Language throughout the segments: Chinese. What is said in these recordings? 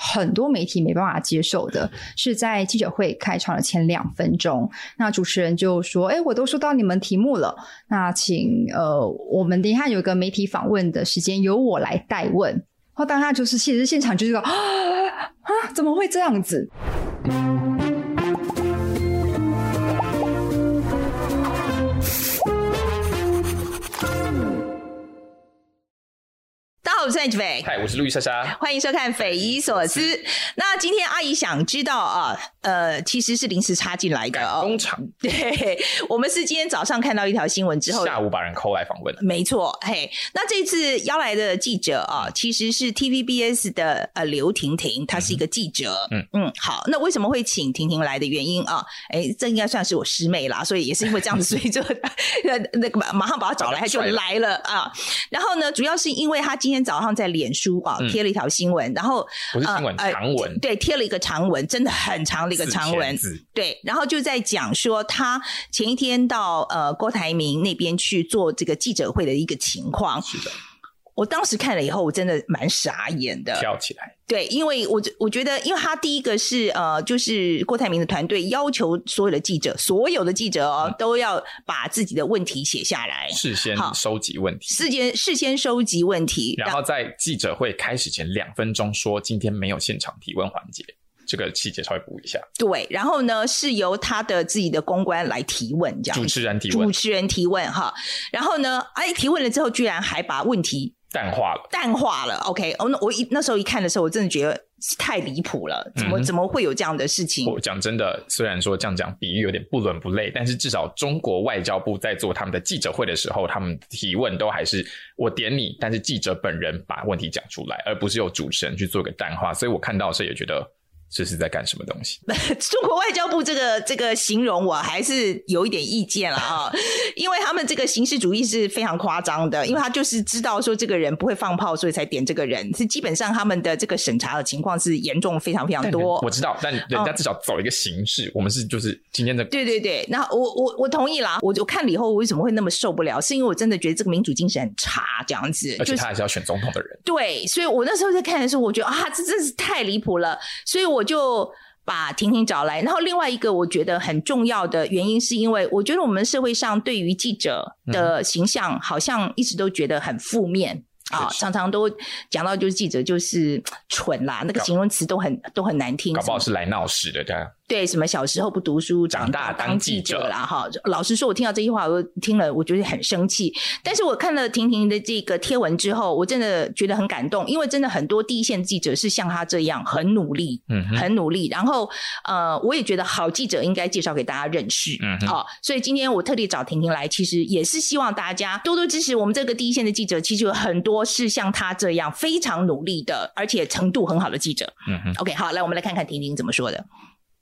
很多媒体没办法接受的是，在记者会开场的前两分钟，那主持人就说：“哎，我都收到你们题目了，那请呃，我们等一下有个媒体访问的时间，由我来代问。”然后当下就是其实现场就是说：“啊，怎么会这样子？”我是 Angie，嗨，我是路易莎莎，欢迎收看《匪夷所思》。那今天阿姨想知道啊，呃，其实是临时插进来的哦。工厂，对，我们是今天早上看到一条新闻之后，下午把人 call 来访问了。没错，嘿，那这次邀来的记者啊，其实是 TVBS 的呃刘婷婷，她是一个记者。嗯嗯，好，那为什么会请婷婷来的原因啊？哎，这应该算是我师妹啦，所以也是因为这样子，所以就 那那个马上把她找来，她就来了啊。然后呢，主要是因为她今天。早上在脸书啊贴了一条新闻，嗯、然后不是新闻、呃、长文，对，贴了一个长文，真的很长的一个长文，对，然后就在讲说他前一天到呃郭台铭那边去做这个记者会的一个情况。是的。我当时看了以后，我真的蛮傻眼的，跳起来。对，因为我我觉得，因为他第一个是呃，就是郭台铭的团队要求所有的记者，所有的记者哦，嗯、都要把自己的问题写下来，事先收集问题，事先事先收集问题，然后在记者会开始前两分钟说今天没有现场提问环节。这个细节稍微补一下。对，然后呢，是由他的自己的公关来提问，这样主持人提问，主持人提问哈。然后呢，哎，提问了之后，居然还把问题淡化了，淡化了。OK，哦，那我一那时候一看的时候，我真的觉得太离谱了，怎么、嗯、怎么会有这样的事情？我讲真的，虽然说这样讲比喻有点不伦不类，但是至少中国外交部在做他们的记者会的时候，他们提问都还是我点你，但是记者本人把问题讲出来，而不是由主持人去做个淡化。所以我看到的时候也觉得。这是在干什么东西？中国外交部这个 这个形容我还是有一点意见了啊，因为他们这个形式主义是非常夸张的，因为他就是知道说这个人不会放炮，所以才点这个人。是基本上他们的这个审查的情况是严重非常非常多。我知道，但人家至少走一个形式，嗯、我们是就是今天的。对对对，那我我我同意啦。我我看了以后，我为什么会那么受不了？是因为我真的觉得这个民主精神很差，这样子。而且他还是要选总统的人。就是、对，所以我那时候在看的时候，我觉得啊，这真是太离谱了，所以我。我就把婷婷找来，然后另外一个我觉得很重要的原因，是因为我觉得我们社会上对于记者的形象，好像一直都觉得很负面啊，常常都讲到就是记者就是蠢啦，那个形容词都很都很难听，搞不好是来闹事的这样。对，什么小时候不读书，长大当记者啦。哈。老实说，我听到这句话，我听了，我觉得很生气。但是我看了婷婷的这个贴文之后，我真的觉得很感动，因为真的很多第一线记者是像他这样很努力，嗯，很努力。然后，呃，我也觉得好记者应该介绍给大家认识，嗯，好。所以今天我特地找婷婷来，其实也是希望大家多多支持我们这个第一线的记者。其实有很多是像他这样非常努力的，而且程度很好的记者。嗯哼，OK，好，来，我们来看看婷婷怎么说的。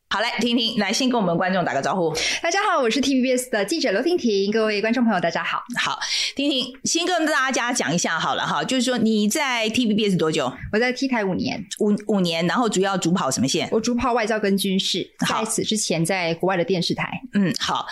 好，嘞婷婷，来先跟我们观众打个招呼。大家好，我是 TVBS 的记者刘婷婷，各位观众朋友，大家好。好，婷婷，先跟大家讲一下好了哈，就是说你在 TVBS 多久？我在 T 台五年，五五年，然后主要主跑什么线？我主跑外交跟军事，在此之前在国外的电视台。嗯，好，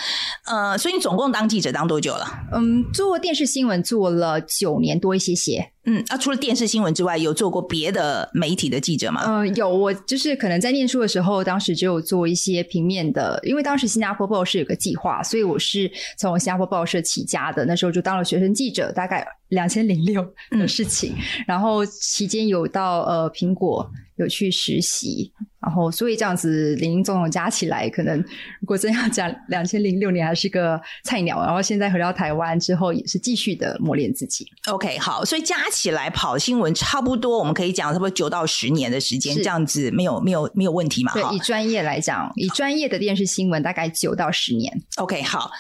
呃，所以你总共当记者当多久了？嗯，做电视新闻做了九年多一些些。嗯，啊，除了电视新闻之外，有做过别的媒体的记者吗？嗯、呃，有，我就是可能在念书的时候，当时就有做一些平面的，因为当时新加坡报社有个计划，所以我是从新加坡报社起家的。那时候就当了学生记者，大概两千零六的事情。嗯、然后期间有到呃苹果有去实习，然后所以这样子林林总总加起来，可能如果真要讲两千零六年还是个菜鸟，然后现在回到台湾之后也是继续的磨练自己。OK，好，所以加起来跑新闻差不多，我们可以讲差不多九到十年的时间，这样子没有没有没有问题嘛？对，以专业来讲，以专业的电视新闻大概九到十年。OK，好，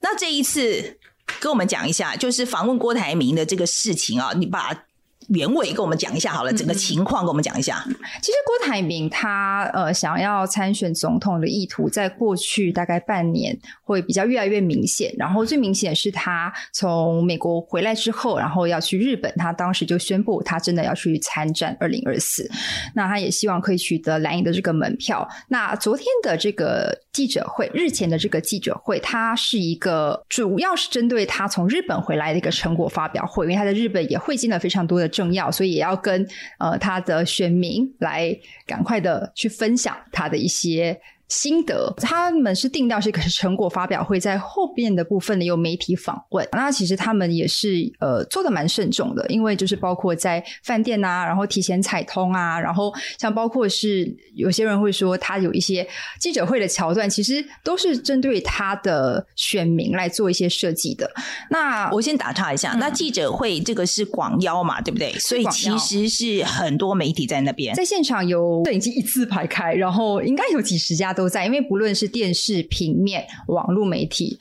那这一次跟我们讲一下，就是访问郭台铭的这个事情啊，你把。原委跟我们讲一下好了，整个情况跟我们讲一下。嗯、其实郭台铭他呃想要参选总统的意图，在过去大概半年会比较越来越明显。然后最明显是他从美国回来之后，然后要去日本，他当时就宣布他真的要去参战二零二四。那他也希望可以取得蓝营的这个门票。那昨天的这个记者会，日前的这个记者会，它是一个主要是针对他从日本回来的一个成果发表会，因为他在日本也会见了非常多的。重要，所以也要跟呃他的选民来赶快的去分享他的一些。心得，他们是定调是一个成果发表会，在后边的部分呢有媒体访问。那其实他们也是呃做的蛮慎重的，因为就是包括在饭店啊，然后提前采通啊，然后像包括是有些人会说他有一些记者会的桥段，其实都是针对他的选民来做一些设计的。那我先打岔一下，嗯、那记者会这个是广邀嘛，对不对？所以其实是很多媒体在那边，在现场有摄影机一字排开，然后应该有几十家。都在，因为不论是电视、平面、网络媒体，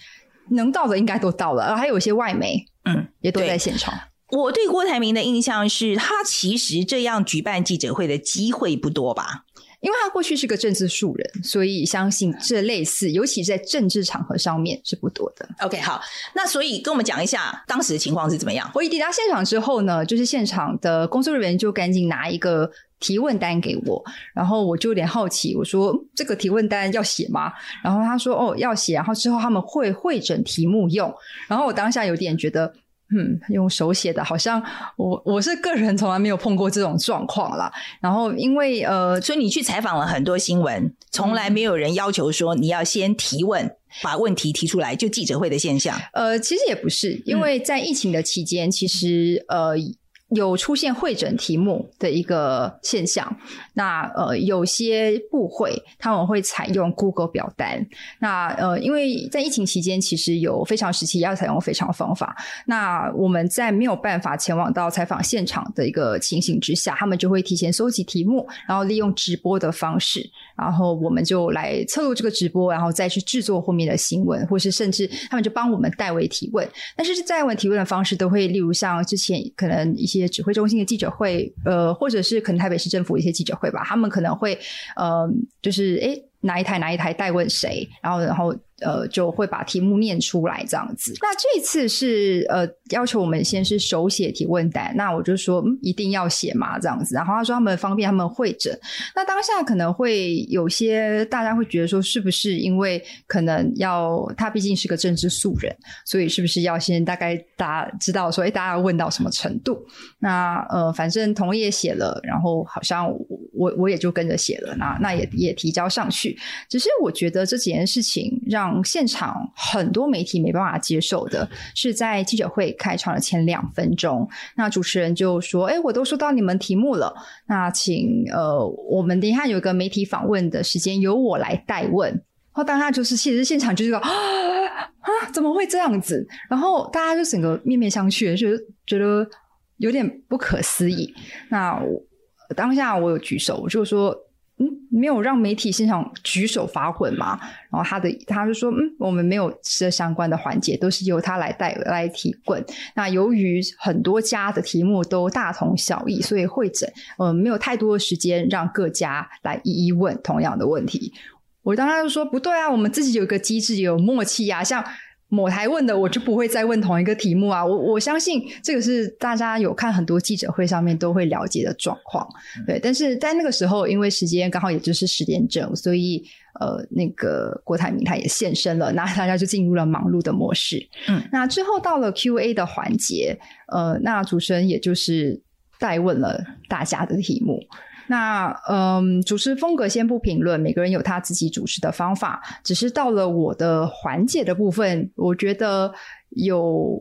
能到的应该都到了，而还有一些外媒，嗯，也都在现场。我对郭台铭的印象是他其实这样举办记者会的机会不多吧？因为他过去是个政治素人，所以相信这类似，尤其是在政治场合上面是不多的。OK，好，那所以跟我们讲一下当时的情况是怎么样？我一抵达现场之后呢，就是现场的工作人员就赶紧拿一个。提问单给我，然后我就有点好奇，我说这个提问单要写吗？然后他说哦要写，然后之后他们会会整题目用，然后我当下有点觉得，嗯，用手写的好像我我是个人从来没有碰过这种状况啦。然后因为呃，所以你去采访了很多新闻，从来没有人要求说你要先提问，把问题提出来，就记者会的现象。呃，其实也不是，因为在疫情的期间，其实呃。有出现会诊题目的一个现象，那呃有些部会他们会采用 Google 表单，那呃因为在疫情期间其实有非常时期要采用非常方法，那我们在没有办法前往到采访现场的一个情形之下，他们就会提前搜集题目，然后利用直播的方式，然后我们就来侧录这个直播，然后再去制作后面的新闻，或是甚至他们就帮我们代为提问，但是代为提问的方式都会例如像之前可能一些。些指挥中心的记者会，呃，或者是可能台北市政府一些记者会吧，他们可能会，呃，就是诶，哪一台哪一台代问谁，然后然后。呃，就会把题目念出来这样子。那这次是呃要求我们先是手写提问单，那我就说一定要写嘛这样子。然后他说他们方便他们会诊。那当下可能会有些大家会觉得说，是不是因为可能要他毕竟是个政治素人，所以是不是要先大概大家知道说，哎，大家要问到什么程度？那呃，反正同意也写了，然后好像我我也就跟着写了，那那也也提交上去。只是我觉得这几件事情让。现场很多媒体没办法接受的是，在记者会开场的前两分钟，那主持人就说：“哎，我都收到你们题目了，那请呃，我们等一下有一个媒体访问的时间，由我来代问。”然后当下就是，其实现场就是个啊啊，怎么会这样子？然后大家就整个面面相觑，就觉得有点不可思议。那当下我有举手，我就说。嗯，没有让媒体现场举手发问吗？然后他的他就说，嗯，我们没有这相关的环节，都是由他来带来提问。那由于很多家的题目都大同小异，所以汇整，呃，没有太多的时间让各家来一一问同样的问题。我当时就说，不对啊，我们自己有一个机制，有默契呀，像。某台问的，我就不会再问同一个题目啊！我我相信这个是大家有看很多记者会上面都会了解的状况，对。但是在那个时候，因为时间刚好也就是十点整，所以呃，那个郭台铭他也现身了，那大家就进入了忙碌的模式。嗯，那之后到了 Q&A 的环节，呃，那主持人也就是代问了大家的题目。那嗯，主持风格先不评论，每个人有他自己主持的方法。只是到了我的环节的部分，我觉得有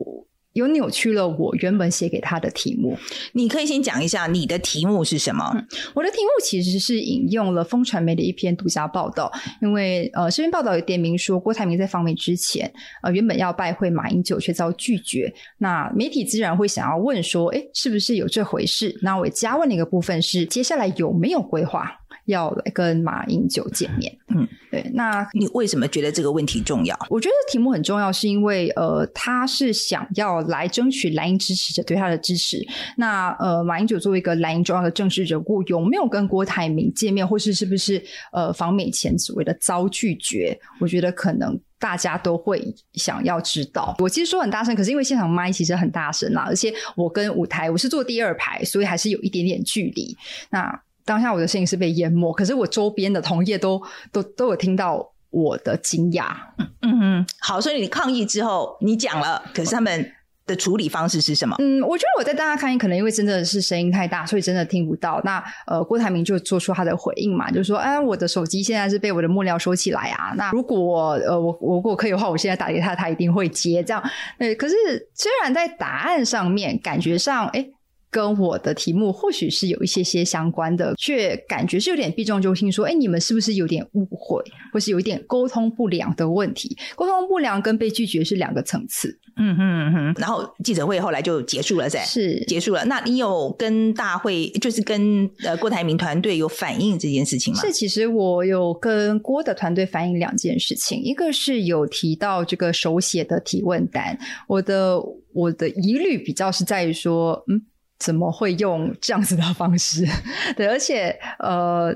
有扭曲了我原本写给他的题目。你可以先讲一下你的题目是什么？嗯，我的题目其实是引用了风传媒的一篇独家报道，因为呃，这篇报道有点名说郭台铭在访美之前，呃，原本要拜会马英九却遭拒绝。那媒体自然会想要问说，哎，是不是有这回事？那我加问的一个部分是，接下来有没有规划？要来跟马英九见面，嗯，对，那你为什么觉得这个问题重要？我觉得题目很重要，是因为呃，他是想要来争取蓝营支持者对他的支持。那呃，马英九作为一个蓝营重要的政治人物，有没有跟郭台铭见面，或是是不是呃访美前所谓的遭拒绝？我觉得可能大家都会想要知道。我其实说很大声，可是因为现场麦其实很大声啦，而且我跟舞台我是坐第二排，所以还是有一点点距离。那当下我的声音是被淹没，可是我周边的同业都都都有听到我的惊讶。嗯嗯，好，所以你抗议之后你讲了，可是他们的处理方式是什么？嗯，我觉得我在大家抗议，可能因为真的是声音太大，所以真的听不到。那呃，郭台铭就做出他的回应嘛，就是说，哎，我的手机现在是被我的幕僚收起来啊。那如果呃我我如果可以的话，我现在打给他，他一定会接。这样，对。可是虽然在答案上面感觉上，哎。跟我的题目或许是有一些些相关的，却感觉是有点避重就轻，说：“哎，你们是不是有点误会，或是有一点沟通不良的问题？沟通不良跟被拒绝是两个层次。”嗯哼嗯哼。然后记者会后来就结束了，噻，是结束了。那你有跟大会，就是跟呃郭台铭团队有反映这件事情吗？是，其实我有跟郭的团队反映两件事情，一个是有提到这个手写的提问单，我的我的疑虑比较是在于说，嗯。怎么会用这样子的方式？对，而且呃，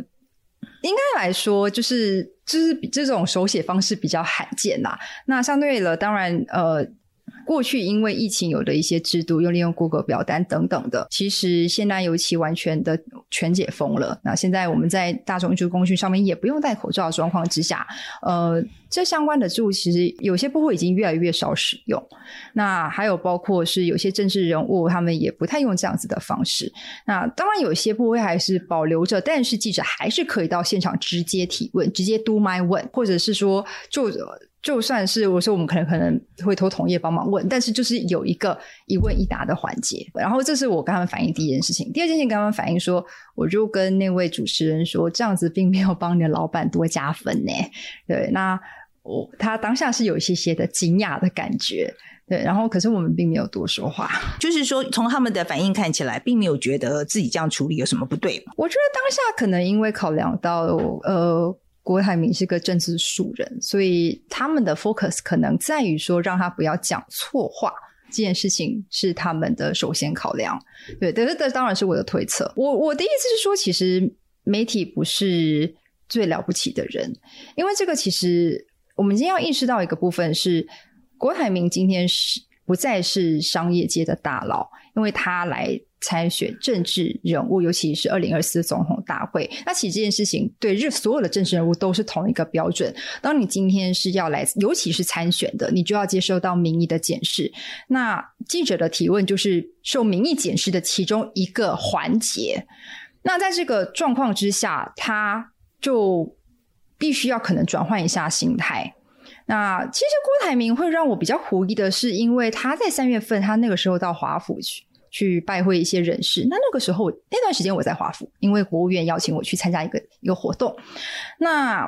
应该来说，就是就是比这种手写方式比较罕见啦。那相对了，当然呃。过去因为疫情有的一些制度，又利用 Google 表单等等的，其实现在尤其完全的全解封了。那现在我们在大众运输工具上面也不用戴口罩的状况之下，呃，这相关的制度其实有些部会已经越来越少使用。那还有包括是有些政治人物，他们也不太用这样子的方式。那当然有些部会还是保留着，但是记者还是可以到现场直接提问，直接 do my 问，或者是说就。就算是我说我们可能可能会托同业帮忙问，但是就是有一个一问一答的环节。然后这是我跟他们反映第一件事情。第二件事情跟他们反映说，我就跟那位主持人说，这样子并没有帮你的老板多加分呢。对，那我他当下是有一些些的惊讶的感觉。对，然后可是我们并没有多说话，就是说从他们的反应看起来，并没有觉得自己这样处理有什么不对。我觉得当下可能因为考量到呃。郭台铭是个政治素人，所以他们的 focus 可能在于说让他不要讲错话，这件事情是他们的首先考量。对，这这当然是我的推测。我我的意思是说，其实媒体不是最了不起的人，因为这个其实我们今天要意识到一个部分是，郭台铭今天是不再是商业界的大佬，因为他来。参选政治人物，尤其是二零二四总统大会，那其实这件事情对日所有的政治人物都是同一个标准。当你今天是要来，尤其是参选的，你就要接受到民意的检视。那记者的提问就是受民意检视的其中一个环节。那在这个状况之下，他就必须要可能转换一下心态。那其实郭台铭会让我比较狐疑的是，因为他在三月份，他那个时候到华府去。去拜会一些人士，那那个时候那段时间我在华府，因为国务院邀请我去参加一个一个活动。那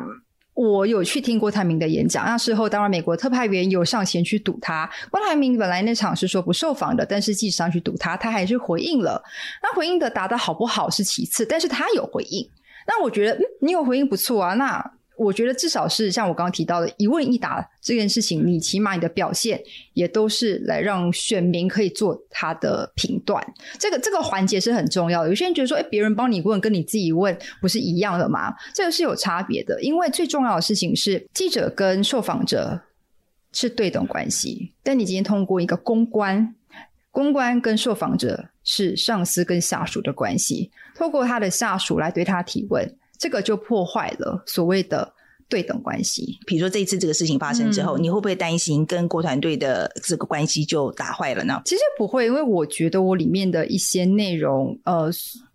我有去听郭台铭的演讲，那事后当然美国特派员有上前去堵他。郭台铭本来那场是说不受访的，但是记者上去堵他，他还是回应了。那回应的答得好不好是其次，但是他有回应。那我觉得，嗯，你有回应不错啊。那我觉得至少是像我刚刚提到的一问一答这件事情，你起码你的表现也都是来让选民可以做他的评断。这个这个环节是很重要的。有些人觉得说，哎，别人帮你问跟你自己问不是一样的吗？这个是有差别的。因为最重要的事情是记者跟受访者是对等关系，但你今天通过一个公关，公关跟受访者是上司跟下属的关系，透过他的下属来对他提问。这个就破坏了所谓的对等关系。比如说这一次这个事情发生之后，嗯、你会不会担心跟郭团队的这个关系就打坏了呢？其实不会，因为我觉得我里面的一些内容，呃，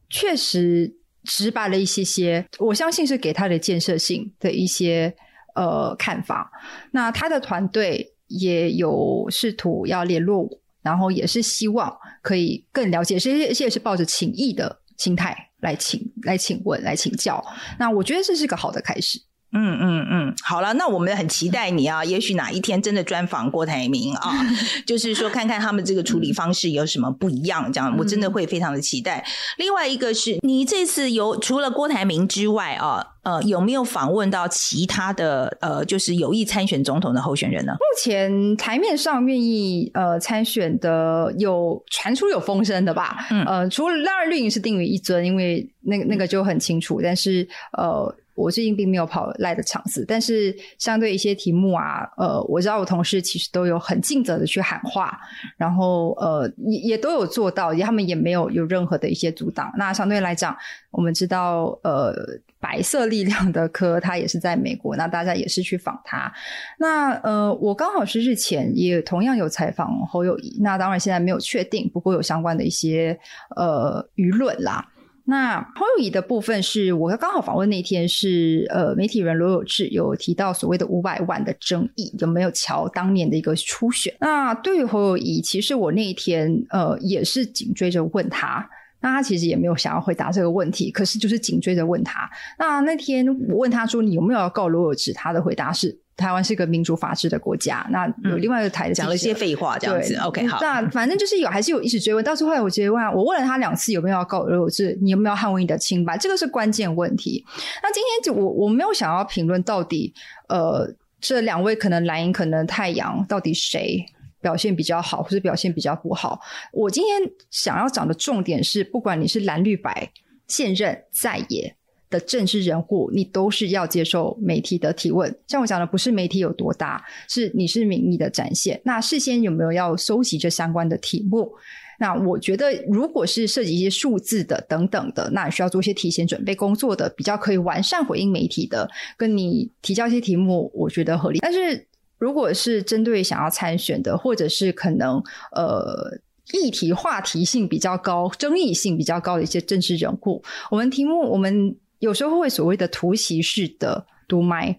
确实直白了一些些。我相信是给他的建设性的一些呃看法。那他的团队也有试图要联络我然后也是希望可以更了解，这些也是抱着情谊的心态来请来请问来请教。那我觉得这是个好的开始。嗯嗯嗯，好了，那我们很期待你啊，也许哪一天真的专访郭台铭啊，就是说看看他们这个处理方式有什么不一样，这样我真的会非常的期待。另外一个是你这次有除了郭台铭之外啊，呃，有没有访问到其他的呃，就是有意参选总统的候选人呢？目前台面上愿意呃参选的有传出有风声的吧？嗯呃，除了当然绿营是定于一尊，因为那个那个就很清楚，但是呃。我最近并没有跑赖的场子，但是相对一些题目啊，呃，我知道我同事其实都有很尽责的去喊话，然后呃，也也都有做到，也他们也没有有任何的一些阻挡。那相对来讲，我们知道，呃，白色力量的科他也是在美国，那大家也是去访他。那呃，我刚好是日前也同样有采访侯友宜，那当然现在没有确定，不过有相关的一些呃舆论啦。那侯友宜的部分是我刚好访问那天是呃媒体人罗有志有提到所谓的五百万的争议有没有乔当年的一个初选？那对于侯友宜，其实我那一天呃也是紧追着问他，那他其实也没有想要回答这个问题，可是就是紧追着问他。那那天我问他说，你有没有要告罗有志？他的回答是。台湾是一个民主法治的国家，那有另外一个台的讲了一些废话，这样子。OK，好。那反正就是有，还是有一直追问。到最后来，我直接问，我问了他两次有没有要告罗有志，你有没有捍卫你的清白？这个是关键问题。那今天就我我没有想要评论到底，呃，这两位可能蓝营，可能太阳，到底谁表现比较好，或者表现比较不好？我今天想要讲的重点是，不管你是蓝绿白现任在野。的政治人物，你都是要接受媒体的提问。像我讲的，不是媒体有多大，是你是民意的展现。那事先有没有要收集这相关的题目？那我觉得，如果是涉及一些数字的等等的，那需要做一些提前准备工作的，比较可以完善回应媒体的，跟你提交一些题目，我觉得合理。但是如果是针对想要参选的，或者是可能呃议题话题性比较高、争议性比较高的一些政治人物，我们题目我们。有时候会所谓的突袭式的读麦，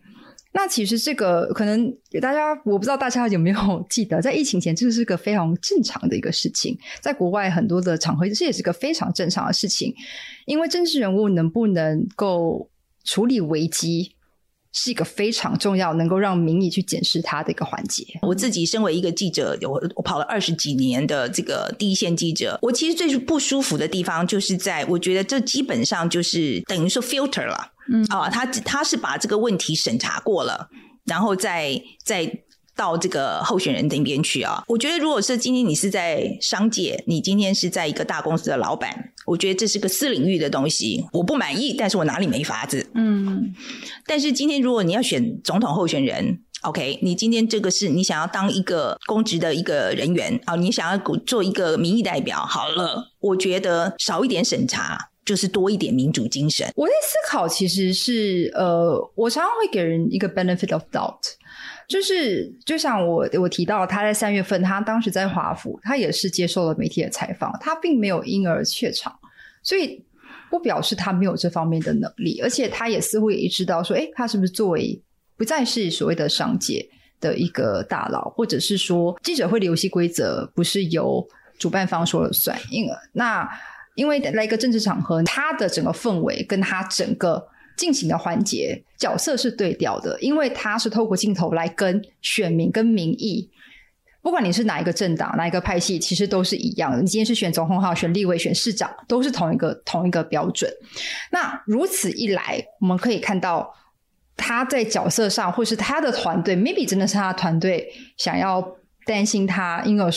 那其实这个可能大家我不知道大家有没有 记得，在疫情前这是个非常正常的一个事情，在国外很多的场合，这也是个非常正常的事情，因为政治人物能不能够处理危机，是一个非常重要，能够让民意去检视他的一个环节。我自己身为一个记者，我我跑了二十几年的这个第一线记者，我其实最不舒服的地方，就是在我觉得这基本上就是等于说 filter 了，嗯啊，他他是把这个问题审查过了，然后再再。到这个候选人那边去啊！我觉得，如果是今天你是在商界，你今天是在一个大公司的老板，我觉得这是个私领域的东西，我不满意，但是我哪里没法子？嗯。但是今天如果你要选总统候选人，OK，你今天这个是你想要当一个公职的一个人员啊，你想要做一个民意代表，好了，我觉得少一点审查，就是多一点民主精神。我在思考，其实是呃，我常常会给人一个 benefit of doubt。就是，就像我我提到，他在三月份，他当时在华府，他也是接受了媒体的采访，他并没有因而怯场，所以不表示他没有这方面的能力，而且他也似乎也意识到说，哎，他是不是作为不再是所谓的商界的一个大佬，或者是说记者会的游戏规则不是由主办方说了算，因而那因为在一个政治场合，他的整个氛围跟他整个。进行的环节角色是对调的，因为他是透过镜头来跟选民、跟民意，不管你是哪一个政党、哪一个派系，其实都是一样的。你今天是选总统好，选立委、选市长，都是同一个同一个标准。那如此一来，我们可以看到他在角色上，或是他的团队，maybe 真的是他的团队想要担心他，因而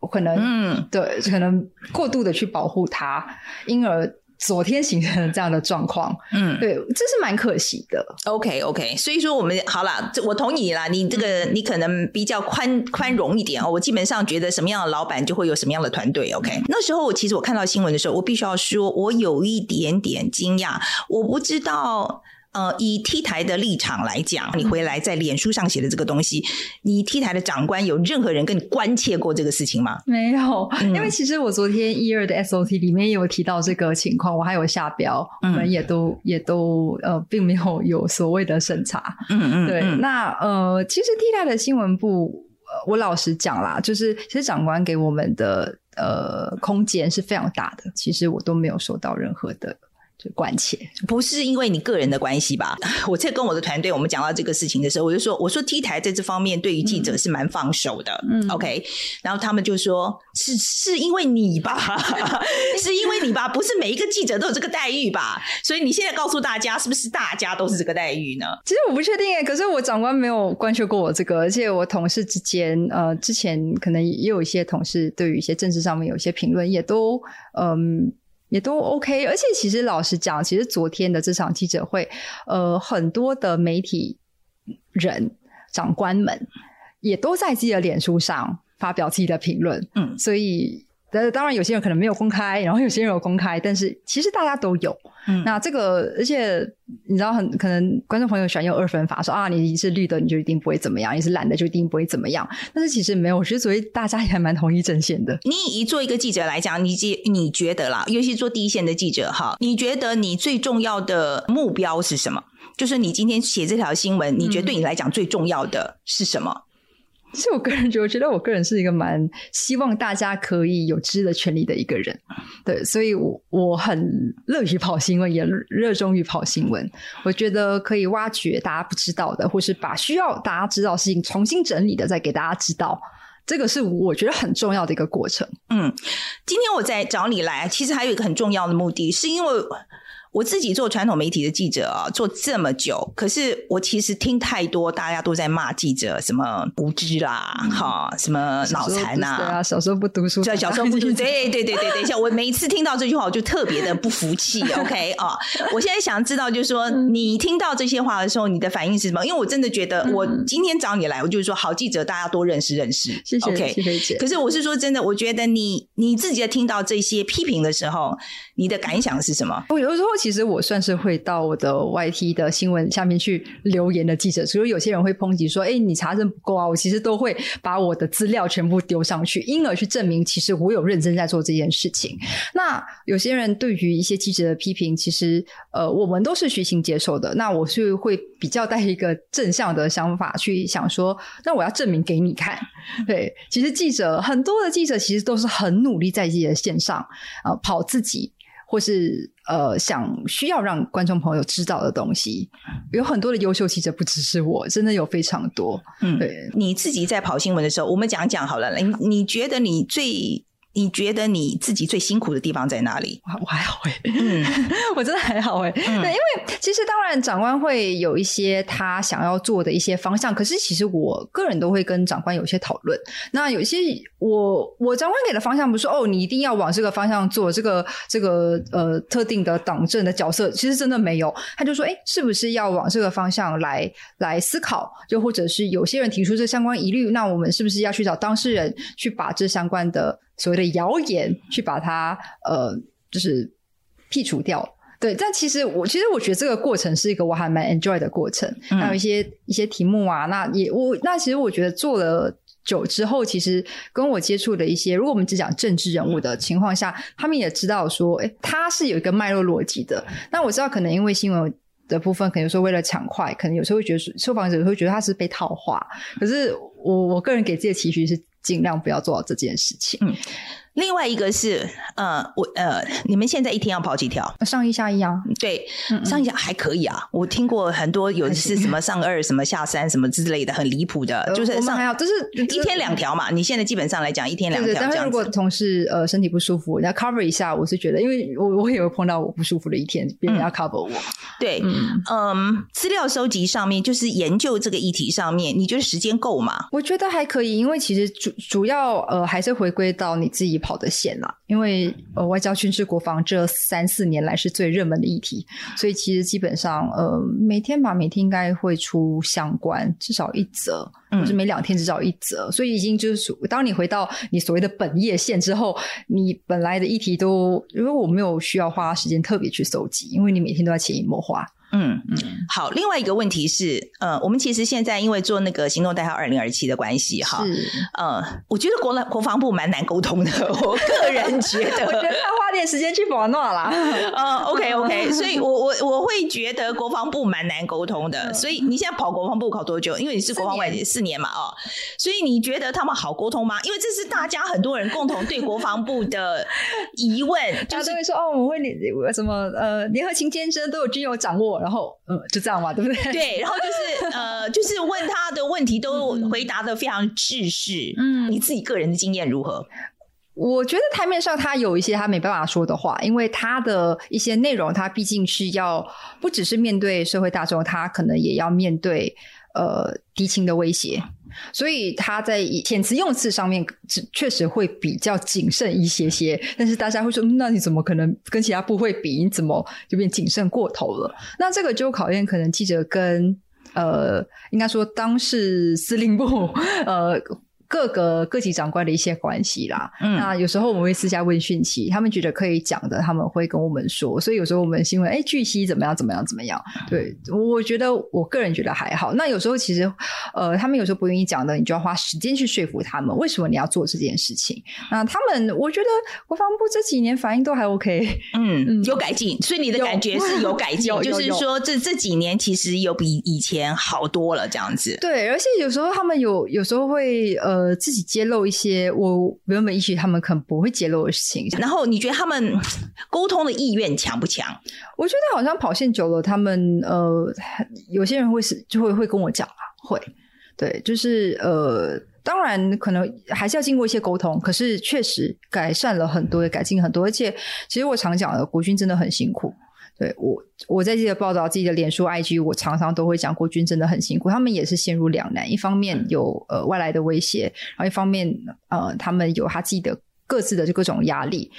是可能嗯，对，可能过度的去保护他，因而。昨天形成了这样的状况，嗯，对，这是蛮可惜的。Okay. 所以说我们好了，我同意啦。你这个你可能比较宽宽容一点哦。我基本上觉得什么样的老板就会有什么样的团队。OK，那时候我其实我看到新闻的时候，我必须要说，我有一点点惊讶，我不知道。呃，以 T 台的立场来讲，你回来在脸书上写的这个东西，你 T 台的长官有任何人跟你关切过这个事情吗？没有，嗯、因为其实我昨天一二的 SOT 里面也有提到这个情况，我还有下标，嗯、我们也都也都呃，并没有有所谓的审查。嗯嗯，对。那呃，其实 T 台的新闻部我老实讲啦，就是其实长官给我们的呃空间是非常大的，其实我都没有收到任何的。就关切，不是因为你个人的关系吧？我在跟我的团队，我们讲到这个事情的时候，我就说，我说 T 台在这方面对于记者是蛮放手的，嗯，OK。然后他们就说，是是因为你吧？是因为你吧？不是每一个记者都有这个待遇吧？所以你现在告诉大家，是不是大家都是这个待遇呢？其实我不确定诶，可是我长官没有关切过我这个，而且我同事之间，呃，之前可能也有一些同事对于一些政治上面有一些评论，也都嗯。也都 OK，而且其实老实讲，其实昨天的这场记者会，呃，很多的媒体人、长官们也都在自己的脸书上发表自己的评论，嗯，所以。但当然，有些人可能没有公开，然后有些人有公开，但是其实大家都有。嗯，那这个，而且你知道很，很可能观众朋友喜欢用二分法，说啊，你是绿的，你就一定不会怎么样；你是蓝的，就一定不会怎么样。但是其实没有，我觉得所谓大家也还蛮同一阵线的。你以做一个记者来讲，你你觉得啦，尤其做第一线的记者哈，你觉得你最重要的目标是什么？就是你今天写这条新闻，你觉得对你来讲最重要的是什么？嗯其实我个人觉得，我觉得我个人是一个蛮希望大家可以有知的权利的一个人，对，所以我我很乐于跑新闻，也热衷于跑新闻。我觉得可以挖掘大家不知道的，或是把需要大家知道的事情重新整理的，再给大家知道。这个是我觉得很重要的一个过程。嗯，今天我在找你来，其实还有一个很重要的目的，是因为。我自己做传统媒体的记者啊，做这么久，可是我其实听太多，大家都在骂记者什么无知啦，哈、嗯，什么脑残呐，对啊，小时候不读书，对小时候不读 书，对对对对对，像我每一次听到这句话，我就特别的不服气。OK 啊，我现在想知道，就是说你听到这些话的时候，你的反应是什么？因为我真的觉得，我今天找你来，我就是说，好记者大家多认识认识。谢谢，OK，谢谢。可是我是说真的，我觉得你你自己在听到这些批评的时候，你的感想是什么？我有时候。其实我算是会到我的 YT 的新闻下面去留言的记者，所以有些人会抨击说：“哎，你查证不够啊！”我其实都会把我的资料全部丢上去，因而去证明其实我有认真在做这件事情。那有些人对于一些记者的批评，其实呃，我们都是虚心接受的。那我是会比较带一个正向的想法去想说，那我要证明给你看。对，其实记者很多的记者其实都是很努力在自己的线上啊、呃、跑自己。或是呃，想需要让观众朋友知道的东西，有很多的优秀记者，不只是我，真的有非常多。嗯，对，你自己在跑新闻的时候，我们讲讲好了。你你觉得你最？你觉得你自己最辛苦的地方在哪里？我还好哎、欸，嗯，我真的还好哎、欸。嗯、对，因为其实当然长官会有一些他想要做的一些方向，可是其实我个人都会跟长官有一些讨论。那有些我我长官给的方向不是说哦，你一定要往这个方向做，这个这个呃特定的党政的角色，其实真的没有。他就说，哎，是不是要往这个方向来来思考？就或者是有些人提出这相关疑虑，那我们是不是要去找当事人去把这相关的。所谓的谣言，去把它呃，就是剔除掉。对，但其实我其实我觉得这个过程是一个我还蛮 enjoy 的过程。还有一些一些题目啊，那也我那其实我觉得做了久之后，其实跟我接触的一些，如果我们只讲政治人物的情况下，他们也知道说，哎，他是有一个脉络逻辑的。那我知道可能因为新闻的部分，可能说为了抢快，可能有时候会觉得受访者会觉得他是被套话。可是我我个人给自己的期许是。尽量不要做这件事情。另外一个是，呃，我呃，你们现在一天要跑几条？上一下一啊？对，嗯嗯上一下还可以啊。我听过很多有的是什么上二、什么下三、什么之类的，很离谱的，就是上还要就是一天两条嘛。你现在基本上来讲，一天两条。但是如果同事呃身体不舒服，你要 cover 一下，我是觉得，因为我我也会碰到我不舒服的一天，别人要 cover 我。嗯、对，嗯，嗯，资料收集上面，就是研究这个议题上面，你觉得时间够吗？我觉得还可以，因为其实主主要呃还是回归到你自己。跑的线啦，因为呃，外交、军事、国防这三四年来是最热门的议题，所以其实基本上呃，每天吧，每天应该会出相关至少一则，或是每两天至少一则，嗯、所以已经就是当你回到你所谓的本业线之后，你本来的议题都，因为我没有需要花时间特别去搜集，因为你每天都在潜移默化。嗯嗯，好。另外一个问题是，呃，我们其实现在因为做那个行动代号二零二七的关系，哈，是，呃，我觉得国内国防部蛮难沟通的。我个人觉得，我觉得要花点时间去玩闹啦。呃，OK OK，所以我我我会觉得国防部蛮难沟通的。所以你现在跑国防部考多久？因为你是国防外界四年嘛，哦，所以你觉得他们好沟通吗？因为这是大家很多人共同对国防部的疑问，就是会说哦，我们会联什么呃联合勤监侦都有军有掌握，然后嗯就这样嘛，对不对？对，然后就是呃就是问他的问题都回答的非常制式。嗯，你自己个人的经验如何？我觉得台面上他有一些他没办法说的话，因为他的一些内容，他毕竟是要不只是面对社会大众，他可能也要面对呃敌情的威胁，所以他在遣词用词上面确实会比较谨慎一些些。但是大家会说，那你怎么可能跟其他部会比？你怎么就变谨慎过头了？那这个就考验可能记者跟呃，应该说当事司令部呃。各个各级长官的一些关系啦，嗯，那有时候我们会私下问讯息，他们觉得可以讲的，他们会跟我们说，所以有时候我们新闻，哎，据悉怎么样怎么样怎么样，对，我觉得我个人觉得还好。那有时候其实，呃，他们有时候不愿意讲的，你就要花时间去说服他们，为什么你要做这件事情？那他们，我觉得国防部这几年反应都还 OK，嗯，嗯。有改进，所以你的感觉是有改进，就是说这这几年其实有比以前好多了，这样子。对，而且有时候他们有有时候会，呃。呃，自己揭露一些我原本也许他们可能不会揭露的事情，然后你觉得他们沟通的意愿强不强？我觉得好像跑线久了，他们呃，有些人会是就会会跟我讲啊，会对，就是呃，当然可能还是要经过一些沟通，可是确实改善了很多，也改进很多，而且其实我常讲的，国军真的很辛苦。对我，我在自己的报道、自己的脸书、IG，我常常都会讲，国军真的很辛苦，他们也是陷入两难，一方面有呃外来的威胁，然后一方面呃他们有他自己的各自的这各种压力，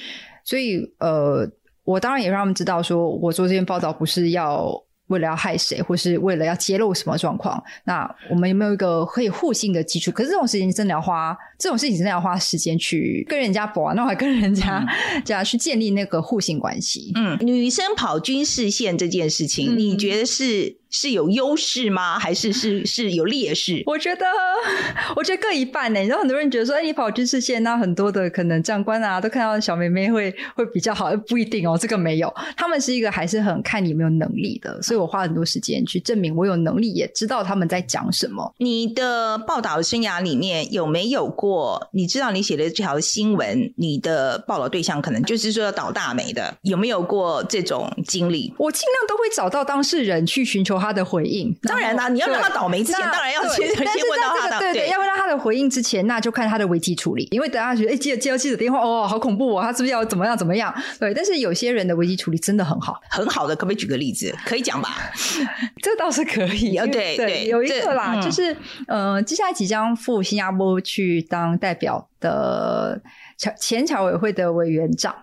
所以呃我当然也让他们知道，说我做这篇报道不是要。为了要害谁，或是为了要揭露什么状况，那我们有没有一个可以互信的基础？可是这种事情真的要花，这种事情真的要花时间去跟人家博，那我还跟人家 这样去建立那个互信关系。嗯，女生跑军事线这件事情，嗯、你觉得是？是有优势吗？还是是是有劣势？我觉得，我觉得各一半呢。你知道，很多人觉得说，哎，你跑军事线，那很多的可能长官啊，都看到小妹妹会会比较好，不一定哦。这个没有，他们是一个还是很看你有没有能力的。所以我花很多时间去证明我有能力，也知道他们在讲什么。你的报道生涯里面有没有过？你知道你写的这条新闻，你的报道对象可能就是说要倒大霉的，有没有过这种经历？我尽量都会找到当事人去寻求。他的回应，当然啦，你要让他倒霉之前，当然要先 先问到他的，对对，要问到他的回应之前，那就看他的危机处理。因为等下觉得，哎，接接到记者电话，哦，好恐怖哦，他是不是要怎么样怎么样？对，但是有些人的危机处理真的很好，很好的，可不可以举个例子？可以讲吧？这倒是可以，对对，有一个啦，就是呃，接下来即将赴新加坡去当代表的侨前侨委会的委员长。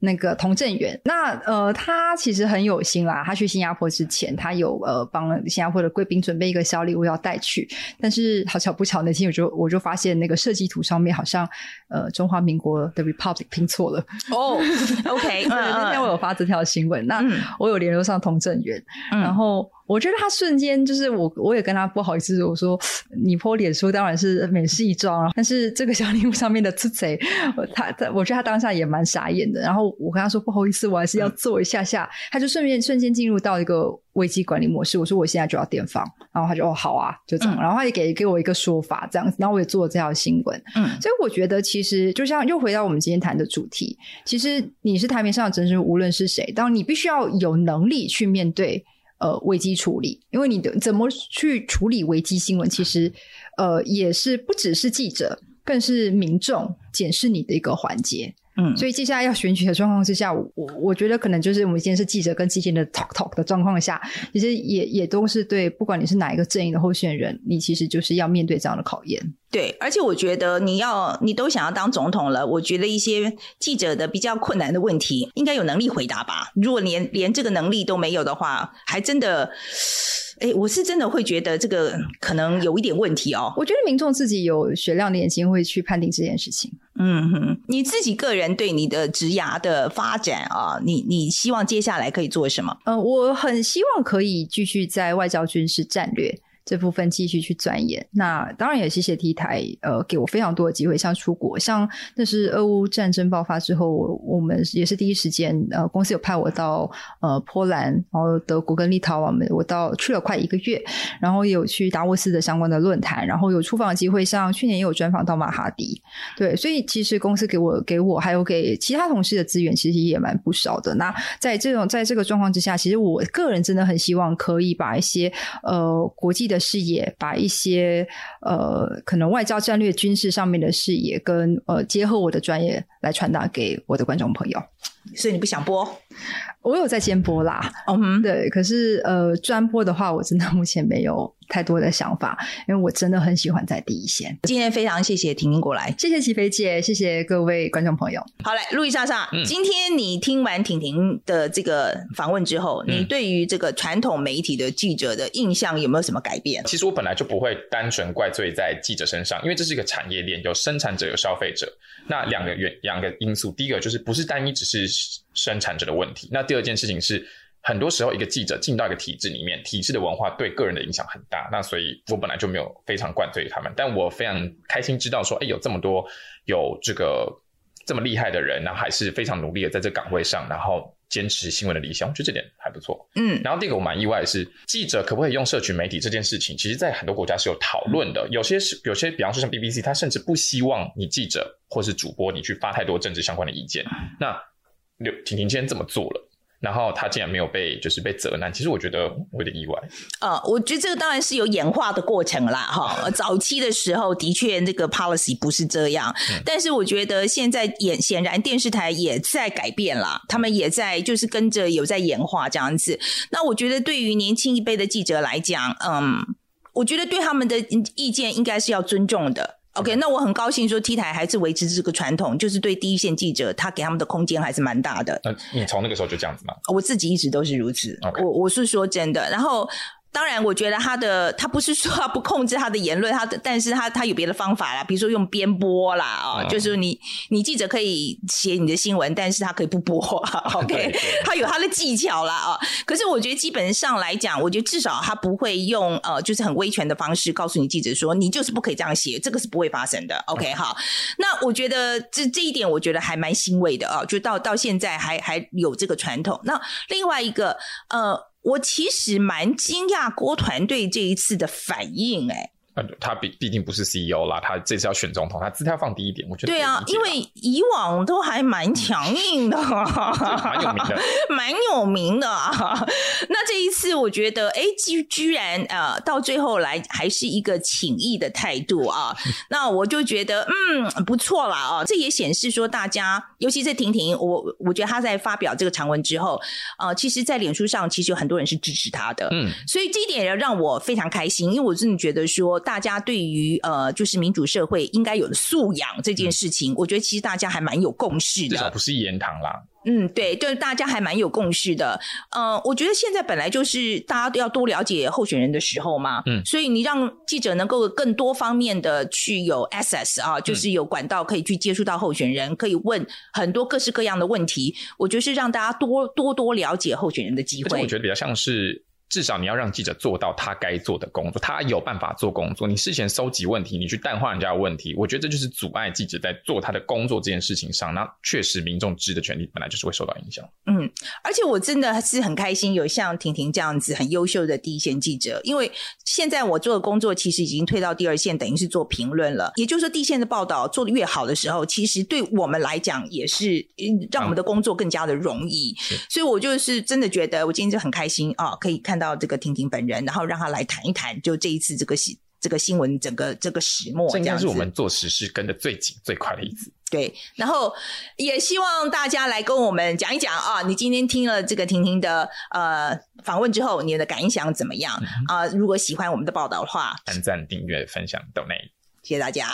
那个童振源，那呃，他其实很有心啦。他去新加坡之前，他有呃帮新加坡的贵宾准备一个小礼物要带去。但是好巧不巧，那天我就我就发现那个设计图上面好像呃中华民国的 Republic 拼错了。哦，OK，那天我有发这条新闻，那我有联络上童振源，嗯、然后。我觉得他瞬间就是我，我也跟他不好意思，我说你 po 脸书当然是美事一桩，但是这个小礼物上面的字贼，他他，我觉得他当下也蛮傻眼的。然后我跟他说不好意思，我还是要做一下下，嗯、他就顺便瞬间进入到一个危机管理模式。我说我现在就要电访，然后他就哦好啊，就这样，嗯、然后他也给给我一个说法这样子，然后我也做了这条新闻。嗯，所以我觉得其实就像又回到我们今天谈的主题，其实你是台面上的真实，无论是谁，当你必须要有能力去面对。呃，危机处理，因为你的怎么去处理危机新闻，其实呃也是不只是记者，更是民众检视你的一个环节。嗯，所以接下来要选举的状况之下，我我觉得可能就是我们今天是记者跟基金的 talk talk 的状况下，其实也也都是对，不管你是哪一个阵营的候选人，你其实就是要面对这样的考验。对，而且我觉得你要你都想要当总统了，我觉得一些记者的比较困难的问题，应该有能力回答吧？如果连连这个能力都没有的话，还真的。哎，我是真的会觉得这个可能有一点问题哦。我觉得民众自己有雪亮的眼睛会去判定这件事情。嗯哼，你自己个人对你的职涯的发展啊，你你希望接下来可以做什么？嗯，我很希望可以继续在外交军事战略。这部分继续去钻研，那当然也谢谢 T 台，呃，给我非常多的机会，像出国，像那是俄乌战争爆发之后，我们也是第一时间，呃，公司有派我到呃波兰，然后德国跟立陶宛，我到去了快一个月，然后有去达沃斯的相关的论坛，然后有出访的机会，像去年也有专访到马哈迪，对，所以其实公司给我给我还有给其他同事的资源，其实也蛮不少的。那在这种在这个状况之下，其实我个人真的很希望可以把一些呃国际的。视野，把一些呃可能外交战略军事上面的视野跟呃结合我的专业来传达给我的观众朋友。所以你不想播？我有在兼播啦，嗯哼，对。可是呃专播的话，我真的目前没有太多的想法，因为我真的很喜欢在第一线。今天非常谢谢婷婷过来，谢谢齐飞姐，谢谢各位观众朋友。好嘞，路易莎莎，嗯、今天你听完婷婷的这个访问之后，嗯、你对于这个传统媒体的记者的印象有没有什么改变？其实我本来就不会单纯怪罪在记者身上，因为这是一个产业链，有生产者，有消费者。那两个原两个因素，第一个就是不是单一只是生产者的问题，那第二件事情是。很多时候，一个记者进到一个体制里面，体制的文化对个人的影响很大。那所以，我本来就没有非常灌醉他们，但我非常开心知道说，哎，有这么多有这个这么厉害的人，然后还是非常努力的在这岗位上，然后坚持新闻的理想，我觉得这点还不错。嗯，然后第二个我蛮意外的是，记者可不可以用社群媒体这件事情，其实在很多国家是有讨论的。有些是有些，比方说像 BBC，他甚至不希望你记者或是主播你去发太多政治相关的意见。那刘婷婷今天这么做了。然后他竟然没有被，就是被责难，其实我觉得我有点意外。呃，我觉得这个当然是有演化的过程啦，哈。早期的时候的确这个 policy 不是这样，嗯、但是我觉得现在也显然电视台也在改变了，他们也在就是跟着有在演化这样子。那我觉得对于年轻一辈的记者来讲，嗯，我觉得对他们的意见应该是要尊重的。OK，那我很高兴说 T 台还是维持这个传统，就是对第一线记者，他给他们的空间还是蛮大的。那你从那个时候就这样子吗？我自己一直都是如此。我我是说真的，然后。当然，我觉得他的他不是说他不控制他的言论，他的但是他他有别的方法啦，比如说用编播啦啊，嗯、就是你你记者可以写你的新闻，但是他可以不播，OK，他有他的技巧啦啊。可是我觉得基本上来讲，我觉得至少他不会用呃，就是很威权的方式告诉你记者说你就是不可以这样写，这个是不会发生的，OK，好。那我觉得这这一点我觉得还蛮欣慰的啊，就到到现在还还有这个传统。那另外一个呃。我其实蛮惊讶郭团队这一次的反应，哎。他毕毕竟不是 CEO 啦，他这次要选总统，他姿态放低一点，我觉得。对啊，因为以往都还蛮强硬的，蛮有名的，蛮有名的。啊 那这一次，我觉得，哎，居居然呃，到最后来还是一个请意的态度啊。那我就觉得，嗯，不错啦啊。这也显示说，大家，尤其是婷婷，我我觉得她在发表这个长文之后，呃，其实，在脸书上，其实有很多人是支持他的。嗯，所以这一点也让我非常开心，因为我真的觉得说。大家对于呃，就是民主社会应该有的素养这件事情，嗯、我觉得其实大家还蛮有共识的。至少不是一言堂啦。嗯，对，就是大家还蛮有共识的。呃，我觉得现在本来就是大家都要多了解候选人的时候嘛。嗯，所以你让记者能够更多方面的去有 access 啊，就是有管道可以去接触到候选人，嗯、可以问很多各式各样的问题。我觉得是让大家多多多了解候选人的机会。我觉得比较像是。至少你要让记者做到他该做的工作，他有办法做工作。你事前搜集问题，你去淡化人家的问题，我觉得这就是阻碍记者在做他的工作这件事情上。那确实，民众知的权利本来就是会受到影响。嗯，而且我真的是很开心有像婷婷这样子很优秀的第一线记者，因为现在我做的工作其实已经退到第二线，等于是做评论了。也就是说，第一线的报道做的越好的时候，其实对我们来讲也是让我们的工作更加的容易。嗯、所以我就是真的觉得，我今天就很开心啊，可以看。到这个婷婷本人，然后让他来谈一谈，就这一次这个新这个新闻整个这个始末，这应该是我们做时事跟的最紧最快的一次。对，然后也希望大家来跟我们讲一讲啊，你今天听了这个婷婷的呃访问之后，你的感想怎么样啊？嗯呃？如果喜欢我们的报道的话，按赞、订阅、分享，抖内，谢谢大家。